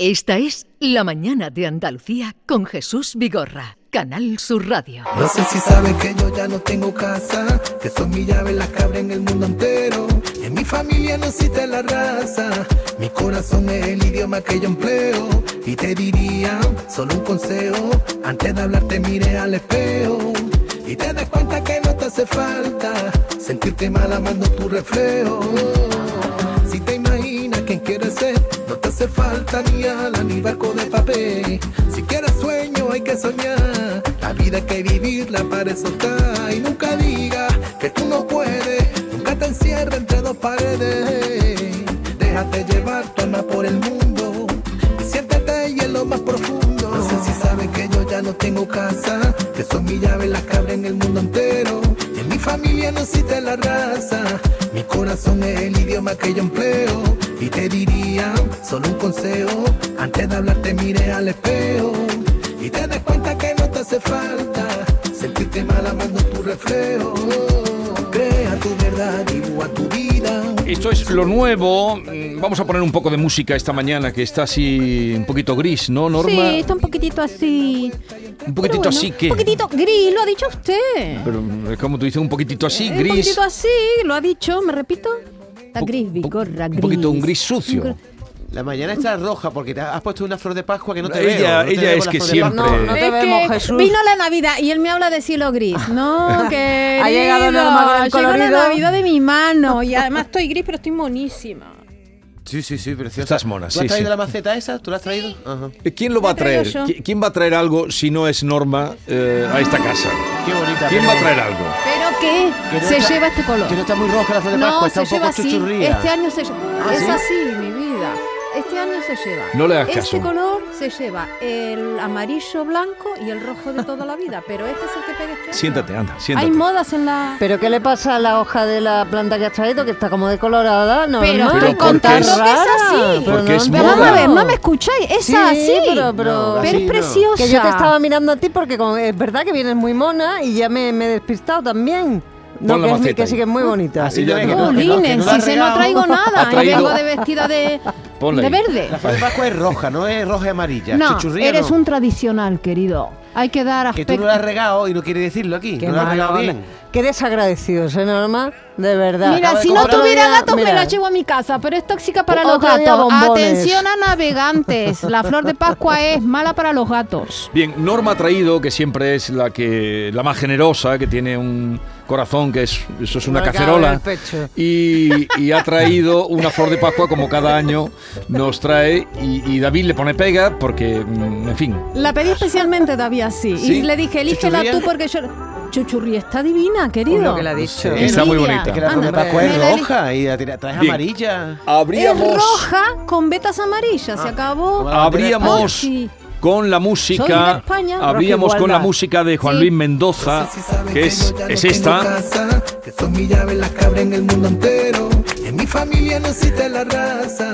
Esta es La Mañana de Andalucía con Jesús Vigorra, Canal Sur Radio. No sé si sabes que yo ya no tengo casa, que son mi llave la cabra en el mundo entero. En mi familia no existe la raza, mi corazón es el idioma que yo empleo. Y te diría solo un consejo, antes de hablarte mire al espejo. Y te das cuenta que no te hace falta sentirte mal amando tu reflejo. Si te imaginas quién quieres ser, no te hace falta ni ala ni barco de papel. Si quieres sueño hay que soñar, la vida hay que vivirla para eso está. Y nunca digas que tú no puedes, nunca te encierres entre dos paredes. Déjate llevar tu alma por el mundo y siéntete ahí en lo más profundo. No sé si sabes que yo ya no tengo casa, que son mi llave la cabra en el mundo entero. Y en mi familia no existe la raza, mi corazón es el idioma que yo empleo. Y te diría solo un consejo, antes de hablarte mire al espejo. Y te das cuenta que no te hace falta sentirte mal amando tu reflejo. Crea tu verdad, dibuja tu vida. Esto es lo nuevo. Mm, Vamos a poner un poco de música esta mañana que está así un poquito gris, ¿no, Norma? Sí, está un poquitito así. Un poquitito bueno, así que. Un poquitito gris, lo ha dicho usted. Pero es como tú dices, un poquitito así, Eh, Un gris. poquitito así, lo ha dicho, me repito. Está Po- gris, po- bigorra, un gris. poquito un gris sucio. Un gr- La mañana está roja porque te has puesto una flor de Pascua que no te Ella- veo. no ella es que siempre- No, no te es vemos, que Jesús. vino la Navidad y él me habla de cielo gris. No, que Ha llegado Norma con el Llegó la colorido. Navidad de mi mano y además estoy gris, pero estoy monísima. Sí, sí, sí, preciosa. Estás mona, ¿Tú sí, has traído sí. la maceta esa? ¿Tú la has traído? Ajá. ¿Quién lo va a traer? yo. ¿Qui- ¿Quién va a traer algo si no es Norma eh, a esta casa? Qué bonita. ¿Quién pero- va a traer algo? ¿Pero qué? que no se está- lleva este color. Que no está muy roja la flor de No, Pascua, está se un lleva poco así. chuchurría. Este año se lleva. ¿Ah, es sí? así, mi. Este año se lleva. No le hagas Este caso. color se lleva el amarillo blanco y el rojo de toda la vida, pero este es el que pega este año. Siéntate, anda, Hay siéntate. modas en la. ¿Pero qué le pasa a la hoja de la planta que has traído? Que está como decolorada, ¿no? Pero estoy contando es- que es así. Porque no es moda. Pero vamos a ver, pegado. no me escucháis. Es Sí, así. pero, pero, No, Pero así es no. preciosa. que yo te estaba mirando a ti porque como, es verdad que vienes muy mona y ya me, me he despistado también. No, que, es, que sí que es muy bonita. Así que no, que no, que Jolines, no la si se no traigo nada. Y vengo de vestida de, de verde. La de Pascua es roja, no es roja y amarilla. No, Chuchurría eres no. un tradicional, querido. Hay que dar Que aspecto. tú no la has regado y no quieres decirlo aquí. Qué no la has regado bien. Qué desagradecidos, ¿eh, Norma? De verdad. Mira, si no tuviera gatos me la llevo a mi casa, pero es tóxica para los gatos. Atención a navegantes. La flor de Pascua es mala para los gatos. Bien, Norma ha traído, que siempre es la que la más generosa, que tiene un corazón que es eso es una Me cabe en cacerola. el pecho. Y, y ha traído una flor de Pascua como cada año nos trae y, y David le pone pega porque, mm, en fin, La pedí especialmente, David, así. ¿Sí? Y le dije, elígela ¿Chuchurría? tú porque yo... Chuchurría está divina, querido. Lo que le ha dicho. Sí. está muy bonita. Es que la Anda, la roja y la traes Bien. amarilla. Es roja con vetas amarillas, se Ah. acabó. La Sí. con la música, con la música de Juan Sí. Luis Mendoza, que es, es esta. casa, que son mi llave la cabra en el mundo entero. Y en mi familia no existe la raza.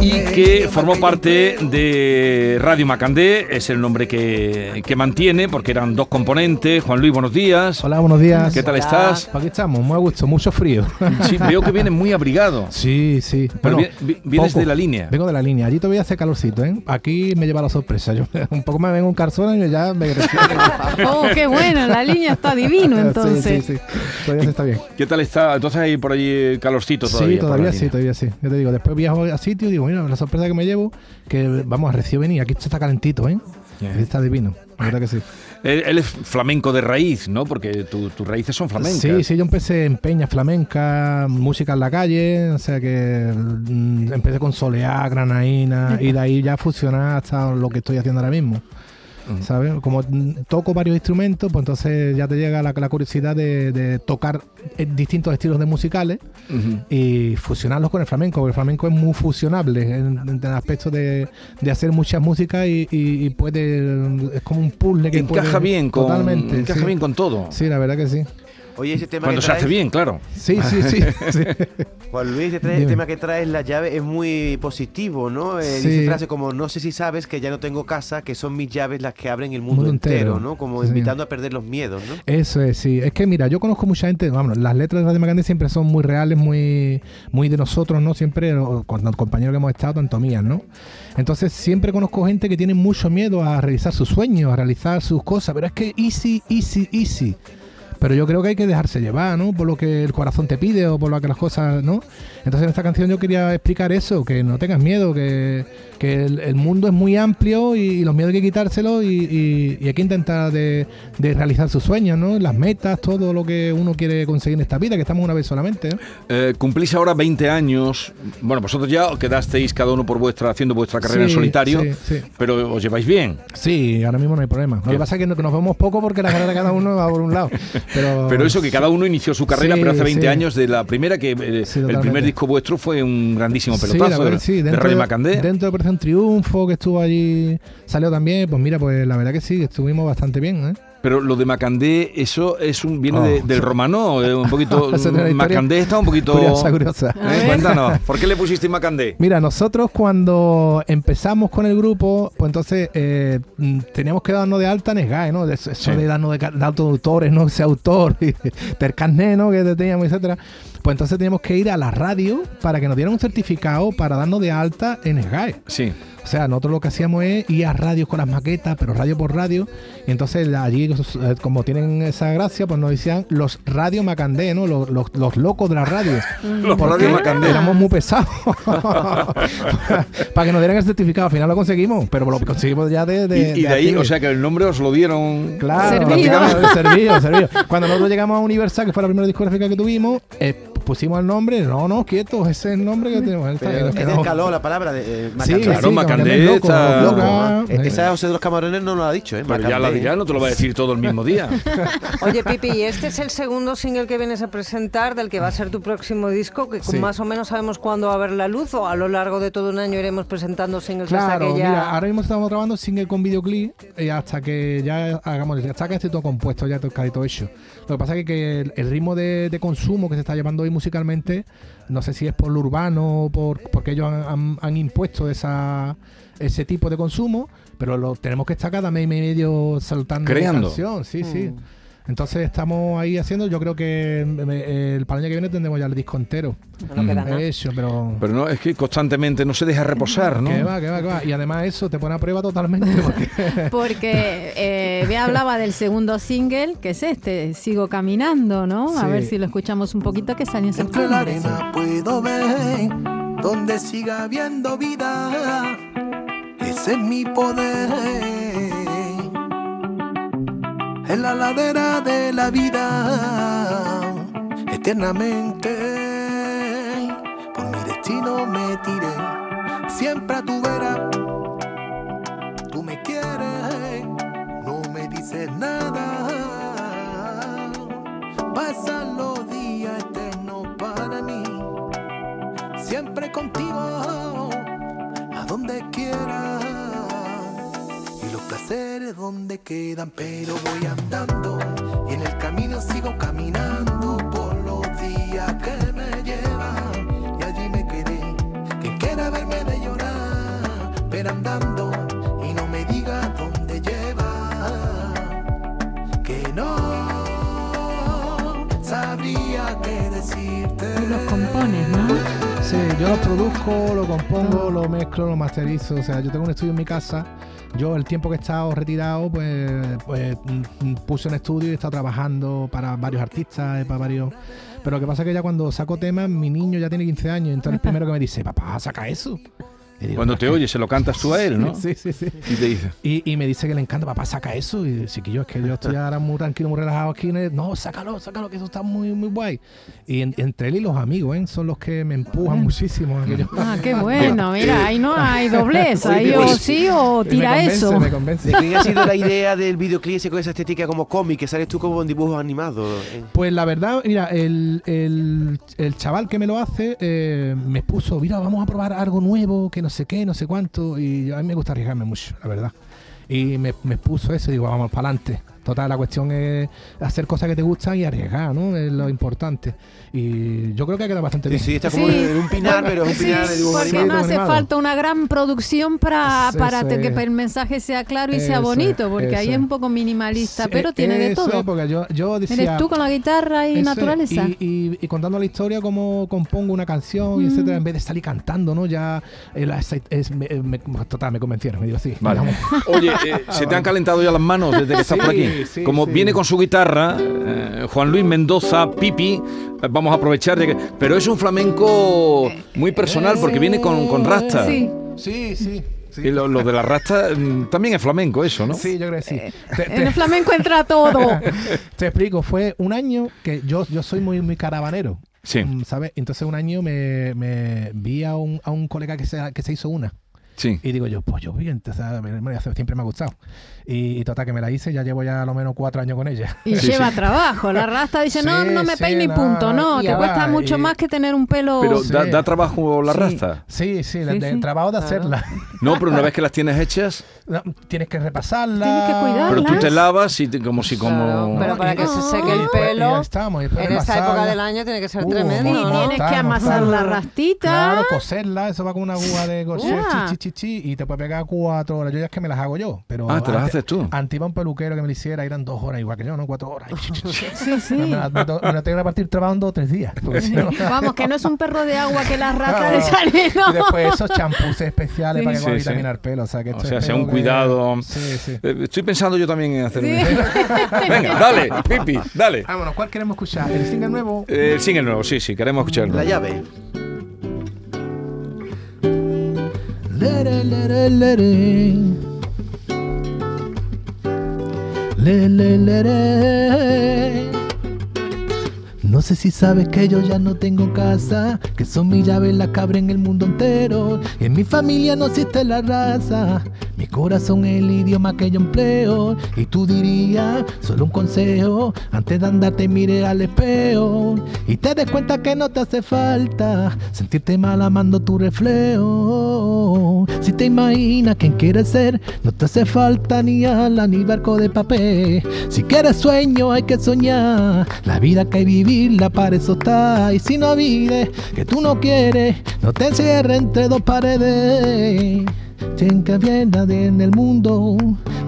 Y que formó parte de Radio Macandé, es el nombre que, que mantiene, porque eran dos componentes. Juan Luis, buenos días. Hola, buenos días. ¿Qué tal estás? Aquí estamos, muy a gusto, mucho frío. Sí, veo que vienes muy abrigado. sí, sí. Pero Bueno, vi- vi- vienes poco. de la línea. Vengo de la línea. Allí todavía hace calorcito, ¿eh? Aquí me lleva la sorpresa. Yo un poco me vengo un calzón y ya me Oh, qué bueno, la línea está divino entonces. Sí, sí, sí. Todavía se está bien. ¿Qué tal está? Entonces hay por ahí calorcito todavía. sí, todavía sí, todavía sí. Yo te digo, después viajo a sitio y digo, mira, la sorpresa que me llevo, que vamos, recién venir. Aquí está calentito, ¿eh? Yeah. Está divino. La verdad que sí. Él, él es flamenco de raíz, ¿no? Porque tu- tus raíces son flamencas. Sí, sí, yo empecé en peña flamenca, música en la calle, o sea que mm, empecé con soleá, granaína y de ahí ya fusionar hasta lo que estoy haciendo ahora mismo. ¿Sabes? Como toco varios instrumentos, pues entonces ya te llega la, la curiosidad de, de tocar eh, distintos estilos de musicales y fusionarlos con el flamenco, porque el flamenco es muy fusionable en, en el aspecto de, de hacer muchas músicas y, y- y puede, es como un puzzle que Encaja puede- bien con, totalmente, encaja sí. bien con todo. Sí, la verdad que sí. Oye, ese tema Cuando que se hace bien, claro. Sí, sí, sí. sí. Juan Luis, este, Dime. tema que traes la llave es muy positivo, ¿no? Eh, Sí. Dice frases como, no sé si sabes que ya no tengo casa, que son mis llaves las que abren el mundo, Mundo entero, entero. ¿no? Como Sí. invitando a perder los miedos, ¿no? Eso es, sí. Es que mira, yo conozco mucha gente, vamos, las letras de Radio Macandé siempre son muy reales, muy, muy de nosotros, ¿no? Siempre, con los compañeros que hemos estado, tanto mías, ¿no? Entonces siempre conozco gente que tiene mucho miedo a realizar sus sueños, a realizar sus cosas, pero es que easy, easy, easy. Pero yo creo que hay que dejarse llevar, ¿no? Por lo que el corazón te pide o por lo que las cosas, ¿no? Entonces en esta canción yo quería explicar eso, que no tengas miedo, que, que el, el mundo es muy amplio y, y los miedos hay que quitárselos y, y- y hay que intentar de, de realizar sus sueños, ¿no? Las metas, todo lo que uno quiere conseguir en esta vida, que estamos una vez solamente, ¿no? Eh, cumplís ahora 20 años. Bueno, vosotros ya quedasteis cada uno por vuestra haciendo vuestra carrera en solitario, sí, sí. pero os lleváis bien. Sí, ahora mismo no hay problema. Lo que pasa es que nos vemos poco porque la carrera de cada uno va por un lado. Pero, Pero eso que cada uno inició su carrera, Sí, pero hace 20 sí. años de la primera que eh, el primer disco vuestro fue un grandísimo pelotazo verdad de, sí, de dentro Radio de- Macandé. Dentro de Operación Triunfo, que estuvo allí, salió también. Pues mira, pues la verdad que sí, estuvimos bastante bien, ¿eh? Pero lo de Macandé, eso es un viene Oh, de- del romano, eh, un poquito Macandé está un poquito Curiosa, curiosa. Eh, Cuéntanos, ¿por qué le pusiste Macandé? Mira, nosotros cuando empezamos con el grupo, pues entonces eh, teníamos que darnos de alta en SGAE, ¿no? Eso, Sí. de darnos de, de autores, ¿no? Ese autor, y carnet, ¿no? Que teníamos, etcétera. Pues entonces teníamos que ir a la radio para que nos dieran un certificado para darnos de alta en SGAE. Sí. O sea, nosotros lo que hacíamos es ir a radios con las maquetas, pero radio por radio. Y entonces allí, eh, como tienen esa gracia, pues nos decían los radio macandé, ¿no? Los, los- los locos de la radio. Los Radio Macandé. Éramos muy pesados. Para que nos dieran el certificado. Al final lo conseguimos, pero lo conseguimos ya de. de y, y de ahí, o sea que el nombre os lo dieron. Claro, Servido. prácticamente servido, servido. Cuando nosotros llegamos a Universal, que fue la primera discográfica que tuvimos, eh, pusimos el nombre. No, no, quietos, ese es el nombre que tenemos. Pero es del quedamos- calor la palabra de eh, Sí, Macandé. Claro, sí, Macandé Macandé es loco, está- loco, Ah, ¿eh? eh, Esa José de los Camarones no lo ha dicho, ¿eh? Pero ya la dirá, no te lo va a decir todo el mismo día. Oye, Pipi, y este es el segundo single que vienes a presentar del que va a ser tu próximo disco, que Sí. más o menos sabemos cuándo va a ver la luz o a lo largo de todo un año iremos presentando singles hasta Claro, que ya... mira, ahora mismo estamos grabando single con videoclip y hasta que ya hagamos, hasta que esté todo compuesto, ya todo, casi todo hecho. Lo que pasa es que el, el ritmo de, de consumo que se está llevando hoy musicalmente, no sé si es por lo urbano o por, porque ellos han, han- han impuesto esa, ese tipo de consumo, pero lo tenemos que estar cada mes y medio saltando Creando. canción, sí, sí. Entonces estamos ahí haciendo, yo creo que eh, el para el año que viene tendremos ya el disco entero No queda hecho, pero... Pero no, es que constantemente no se deja reposar, ¿no? Que va, que va, que va. Y además eso te pone a prueba totalmente porque Porque eh, hablaba del segundo single, que es este, Sigo Caminando, ¿no? A ver si lo escuchamos un poquito, que salió en Entre la septiembre. arena puedo ver donde siga habiendo vida. Ese es mi poder. En la ladera de la vida, eternamente. Por mi destino me tiré. Siempre a tu vera. Tú me quieres, no me dices nada. Pasan los días eternos para mí. Siempre contigo, a donde quiera. Los placeres donde quedan, pero voy andando. Y en el camino sigo caminando por los días que me llevan. Y allí me quedé. Quien quiera verme de llorar, pero andando. Y no me diga dónde lleva. Que no sabría qué decirte. Los compones, ¿no? Sí, yo lo produzco, lo compongo, lo mezclo, lo masterizo. O sea, yo tengo un estudio en mi casa. Yo el tiempo que he estado retirado, pues, pues mm, mm, puse un estudio y he estado trabajando para varios artistas, eh, para varios... Pero lo que pasa es que ya cuando saco temas, mi niño ya tiene 15 años, entonces el primero que me dice, papá, saca eso. Digo, Cuando te "¿Pero oye, se lo cantas tú a él, ¿no? Sí, sí, sí. Y te dice, Y, y me dice que le encanta, papá, saca eso. Y sí que yo, es que yo estoy ahora muy tranquilo, muy relajado aquí. en el- No, sácalo, sácalo, que eso está muy, muy guay. Y en- entre él y los amigos, ¿eh? Son los que me empujan muchísimo. Ah, qué bueno, mira, ahí no hay doblez, ahí o Pues- sí o me tira convence, eso. Me convence. ¿De quién ha sido la idea del videoclip ese con esa estética como cómic, que sales tú como en dibujos animados? eh? Pues la verdad, mira, el, el- el chaval que me lo hace eh, me puso, mira, vamos a probar algo nuevo, que no sé qué, no sé cuánto. Y a mí me gusta arriesgarme mucho, la verdad. Y me, me puso eso y digo, vamos para adelante. Total, la cuestión es hacer cosas que te gustan y arriesgar, ¿no? Es lo importante. Y yo creo que ha quedado bastante Sí, bien. sí, está como Sí. en un pinar, pero es un Sí, pinar de dibujo porque animado. no hace animado. falta una gran producción para, Sí, para sí. que el mensaje sea claro y sea bonito, porque ahí es un poco minimalista, Sí, pero tiene de todo. porque yo, yo decía, Eres tú con la guitarra y naturaleza. Y, y- y contando la historia, cómo compongo una canción Mm. y etcétera, en vez de salir cantando, ¿no? Ya, el- es- es- me, me- total, me convencieron, me digo, sí. Vale. vamos. Oye, eh, ¿se te han calentado ya las manos desde que estás por Sí, aquí? Sí, Como sí. viene con su guitarra, eh, Juan Luis Mendoza, Pipi, eh, vamos a aprovechar de que... Pero es un flamenco muy personal porque viene con, con rasta. Sí. Sí, sí. sí. Y lo, lo de la rasta mm, también es flamenco eso, ¿no? Sí, yo creo que sí. Eh, Te- En el flamenco entra todo. Te explico, fue un año que yo, yo soy muy, muy caravanero. Sí. mm, ¿Sabes? Entonces un año me, me vi a un, a un colega que se, que se hizo una. Sí. Y digo yo, pues yo bien, o sea, siempre me ha gustado. Y, y total, que me la hice, ya llevo ya a lo menos cuatro años con ella. Y Sí, lleva sí. trabajo. La rasta dice, no, Sí, no me sí, peine y punto. No, te va, cuesta mucho y- más que tener un pelo... Pero Sí. da, da trabajo la Sí. rasta. Sí, sí, Sí, de, trabajo de hacerla. No, pero una vez que las tienes hechas, No, tienes que repasarla. Tienes que cuidarla. pero tú te lavas y te- como si como... Claro, pero para que se seque el Y después- y pelo, estamos, En esta época repasarla. del año tiene que ser Uh, tremendo, Y tienes que amasar claro. la rastita. Claro, coserla, eso va con una aguja de coser, Y te puede pegar cuatro horas. Yo ya es que me las hago yo, pero Ah, te las haces tú. Antes iba un peluquero que me lo hiciera, eran dos horas igual que yo, ¿no? Cuatro horas. Sí, sí. Me, la- me, to- me la tengo que partir trabajando tres días. no- Vamos, que no es un perro de agua que la rata Claro. le sale, ¿no? Y después esos champús especiales Sí. para que pueda Sí, sí. vitaminar el pelo. O sea, que O sea, sea un que- cuidado. Sí, sí. Eh, Estoy pensando yo también en hacer Sí. un... Venga, dale, Pipi, dale. Vámonos, ¿cuál queremos escuchar? ¿El single nuevo? Eh, el single nuevo, sí, sí, queremos escucharlo. La llave. Lere, lere, lere. Le, le, lere. No sé si sabes que yo ya no tengo casa, que son mis llaves las que abren el mundo entero. Y en mi familia no existe la raza, mi corazón es el idioma que yo empleo. Y tú dirías, solo un consejo, antes de andarte mire al espejo. Y te des cuenta que no te hace falta sentirte mal amando tu reflejo. Si te imaginas quién quieres ser, no te hace falta ni ala ni barco de papel. Si quieres sueño, hay que soñar. La vida que hay vivirla para eso está. Y si no vives, que tú no quieres, no te encierres entre dos paredes. Que viene en el mundo.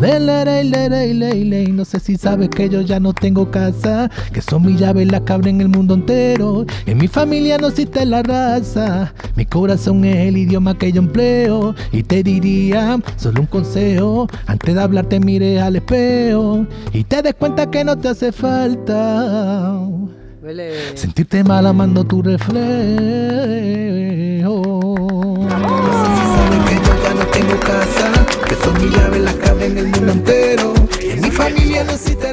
Le, le, le, le. No sé si sabes que yo ya no tengo casa. Que son mis llaves las que abren el mundo entero. En mi familia no existe la raza. Mi corazón es el idioma que yo empleo. Y te diría solo un consejo. Antes de hablarte mire al espejo. Y te des cuenta que no te hace falta. Sentirte mal amando tu reflejo. No sé si saben que yo ya no tengo casa, que son mis llaves las que abren el mundo entero. En mi familia no existe la.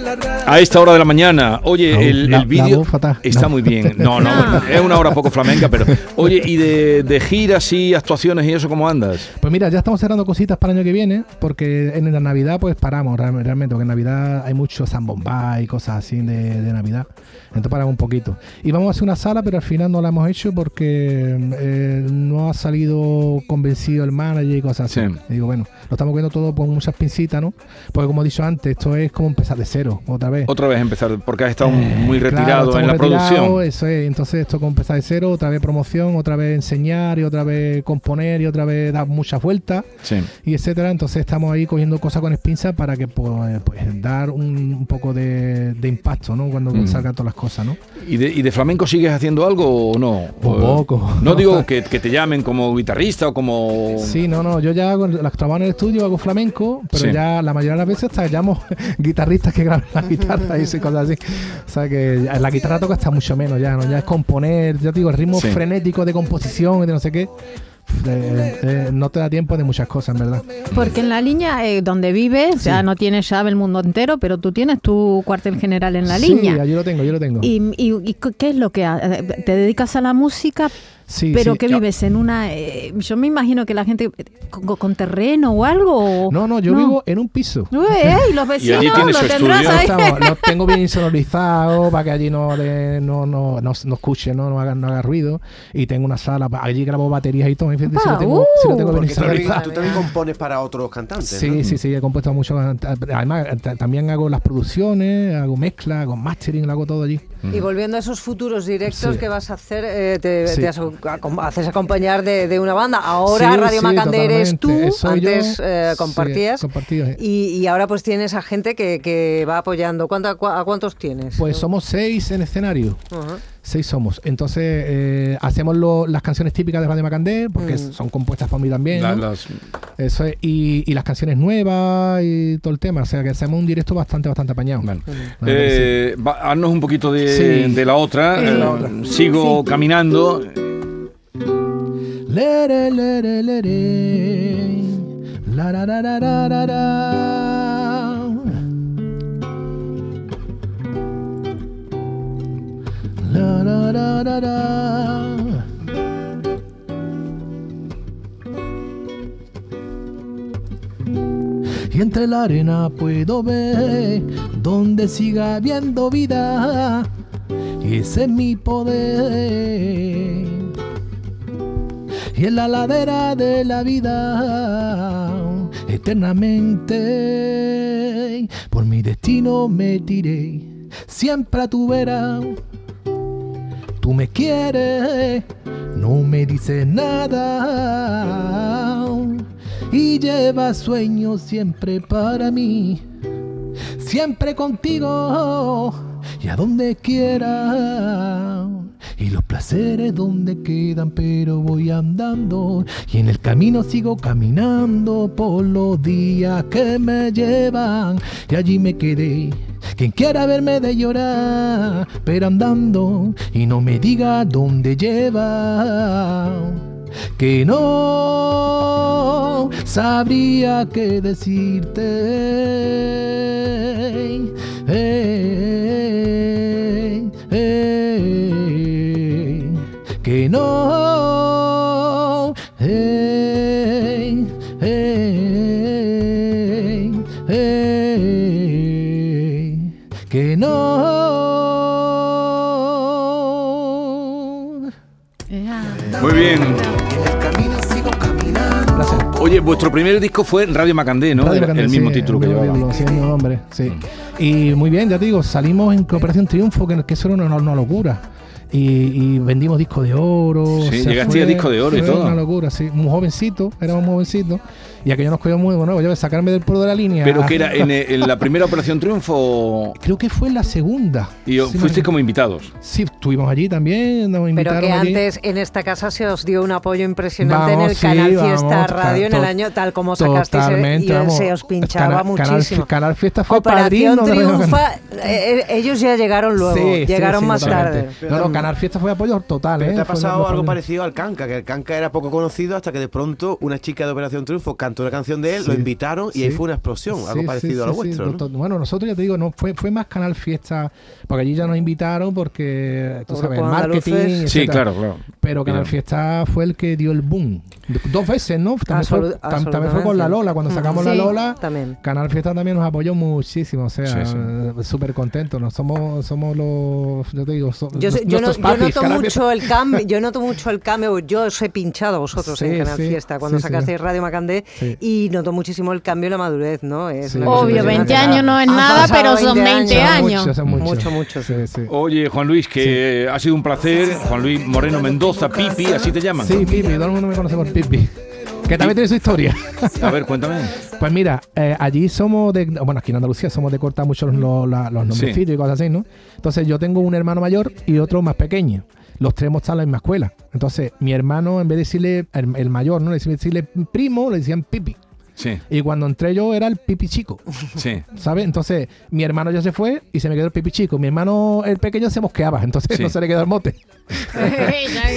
A esta hora de la mañana, oye, No, el, el vídeo está No. muy bien. No, no, No. es una hora poco flamenca, pero oye, ¿y de, de giras y actuaciones y eso cómo andas? Pues mira, ya estamos cerrando cositas para el año que viene, porque en la Navidad pues paramos real- realmente, porque en Navidad hay mucho zambomba y cosas así de, de Navidad. Entonces paramos un poquito. Y vamos a hacer una sala, pero al final no la hemos hecho porque eh, no ha salido convencido el manager y cosas así. Sí. Y digo, bueno, lo estamos viendo todo con muchas pincitas, ¿no? Porque como he dicho antes, esto es como empezar de cero, otra vez. Otra vez empezar, porque has estado Eh, muy retirado en la producción. Eso es, entonces esto como empezar de cero, otra vez promoción, otra vez enseñar y otra vez componer y otra vez dar muchas vueltas Sí. y etcétera. Entonces estamos ahí cogiendo cosas con espinza para que pues, pues, dar un, un poco de, de impacto, ¿no? Cuando Mm. salgan todas las cosas, ¿no? ¿Y de, y de flamenco sigues haciendo algo o no? Un O- poco. No digo que, que te llamen como guitarrista o como... Sí, no, no, yo ya hago, las trabajo en el estudio, hago flamenco, pero Sí. ya la mayoría de las veces hasta llamo guitarristas que graban la guitarra y esas cosas así. O sea que la guitarra toca hasta mucho menos ya, ¿no? Ya es componer, ya te digo, el ritmo Sí. frenético de composición y de no sé qué. eh, eh, no te da tiempo de muchas cosas, en verdad. Porque en la línea eh, donde vives, ya no tienes llave el mundo entero, pero tú tienes tu cuartel general en la Sí, línea. yo lo tengo, yo lo tengo. ¿Y, y, y qué es lo que ha- eh, te dedicas a la música Sí, Pero sí. que vives en una... eh, yo me imagino que la gente eh, con, con terreno o algo. o- No, no, yo vivo en un piso. Eh, y los vecinos lo su tendrás ahí. Estamos- tengo bien insonorizado para que allí no, le- no, no, no, no escuche, no, no, haga, no haga ruido. Y tengo una sala, allí grabo baterías y todo. En fin, sí lo tengo, sí lo tengo bien Porque tú también, insonorizado. tú también compones para otros cantantes. Sí, ¿no? sí, sí, he compuesto mucho. Además, ta- también hago las producciones, hago mezcla, hago mastering, lo hago todo allí. Y volviendo a esos futuros directos Sí. que vas a hacer, eh, te, Sí. haces acompañar de, de una banda. Ahora Sí, Radio Macandé eres tú, antes eh, compartías. y, y ahora pues tienes a gente que, que va apoyando. ¿Cuánto, a, cuántos tienes? Pues somos seis en escenario. Seis somos. Entonces, eh, hacemos lo- las canciones típicas de Radio Macandé, porque Mm. son compuestas por mí también. La- ¿no? las- Eso es, y, y las canciones nuevas y todo el tema. O sea, que hacemos un directo bastante, bastante apañado. Bueno. La Eh, va- haznos un poquito de, Sí. de la otra. La Eh, otra. Sigo caminando. Lere, lere, lere. La, ra, ra, ra, ra, ra, Y entre la arena puedo ver donde siga habiendo vida. Ese es mi poder. Y en la ladera de la vida, eternamente, por mi destino me tiré. Siempre a tu vera, tú me quieres, no me dices nada. Y llevas sueños siempre para mí, siempre contigo y a donde quiera. Y los placeres donde quedan, pero voy andando. Y en el camino sigo caminando por los días que me llevan. Y allí me quedé. Quien quiera verme de llorar, pero andando. Y no me diga dónde lleva. Que no sabría qué decirte. Eh, eh, que no. eh, eh, eh, que no. Muy bien. Oye, vuestro primer disco fue Radio Macandé, ¿no? Radio el, Macandé, el mismo sí, título que llevaba. sí, nombre, sí. Y muy bien, ya te digo, salimos en Cooperación Triunfo, que, que eso era una, una locura. Y, y vendimos disco de oro. Sí, o sea, llegaste a disco de oro y todo. una locura, sí. Muy jovencito, éramos jovencitos. Y aquello nos cogió muy bueno. Yo sacarme del pueblo de la línea. Pero que era en, en la primera Operación Triunfo Creo que fue en la segunda. y Sí, fuisteis me- como invitados. Sí, estuvimos allí también, nos Pero que allí. antes en esta casa se os dio un apoyo impresionante en el sí, Canal Fiesta Radio en el año tal como sacasteis eh, y vamos. se os pinchaba Canal- Canal muchísimo. Fi- Canal Fiesta fue Operación padrino Triunfa, eh, eh, ellos ya llegaron luego, Sí, llegaron sí, más totalmente. tarde. No, no, Canal Fiesta fue apoyo total, ¿eh? te ha pasado algo parecido al Canca, que el Canca era poco conocido hasta que de pronto una chica de Operación Triunfo cantó una canción de él, Sí. lo invitaron y ahí fue una explosión, algo Sí, parecido sí, a lo sí, sí, vuestro. Bueno, nosotros ya te digo, no fue, fue más Canal Fiesta, porque allí ya nos invitaron porque, tú sabes, el marketing. Sí, etcétera. claro, claro. Pero Canal. Fiesta fue el que dio el boom. Dos veces, ¿no? También, fue, Absolut- tam- también fue con la Lola, cuando Mm. sacamos Sí, la Lola. también. Canal Fiesta también nos apoyó muchísimo, o sea, Sí, sí. súper contentos. ¿no? Somos, somos los, yo te digo, so- Yo, no- yo noto mucho el cambio, yo noto mucho el cambio, yo os he pinchado a vosotros Sí, en Canal sí, Fiesta cuando sí, sí. sacasteis Radio Macandé Sí. y noto muchísimo el cambio y la madurez, ¿no? Es Sí. Obvio, impresionante. 20 años no es nada, pero son 20 Son años. son muchos. Mucho, mucho, sí. Sí, sí. Oye, Juan Luis, que ha sido un placer. Juan Luis Moreno Mendoza, Pipi, así te llaman. Sí, Pipi, todo el mundo me conoce por Pipi. Que también tiene su historia. A ver, cuéntame. Pues mira, eh, allí somos de. Bueno, aquí en Andalucía somos de cortar mucho los, los, los nombrecitos y cosas así, ¿no? Entonces yo tengo un hermano mayor y otro más pequeño. Los tres hemos estado en la misma escuela. Entonces mi hermano, en vez de decirle el, el mayor, ¿no? Le decirle primo, le decían pipi. Sí, Y cuando entré yo era el pipi chico, sí. ¿sabes? Entonces mi hermano ya se fue y se me quedó el pipi chico. Mi hermano, el pequeño, se mosqueaba, entonces Sí. no se le quedó el mote.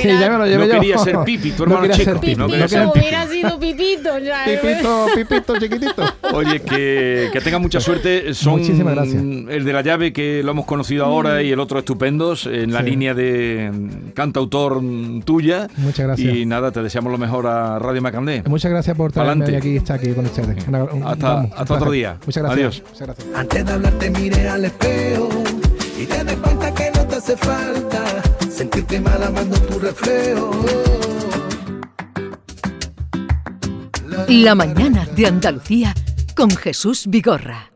Ya me lo llevé No yo. quería ser Pipi, tu No hermano quería chico. Pipi, No no hubiera sido Pipito, ya. Pipito, pipito, chiquitito. Oye, que, que tenga mucha suerte. Son Muchísimas gracias. el de la llave que lo hemos conocido ahora y el otro estupendos en la Sí. línea de mm, cantautor mm, tuya. Muchas gracias. Y nada, te deseamos lo mejor a Radio Macandé. Muchas gracias por traerme Pa'lante. aquí, estar aquí con ustedes. Una- un- Hasta- vamos, hasta otro día. Muchas gracias. Adiós. Muchas gracias. Antes de hablar te mire al espejo y te des cuenta que no te hace falta sentirte mal amando tu reflejo. La mañana de Andalucía con Jesús Vigorra.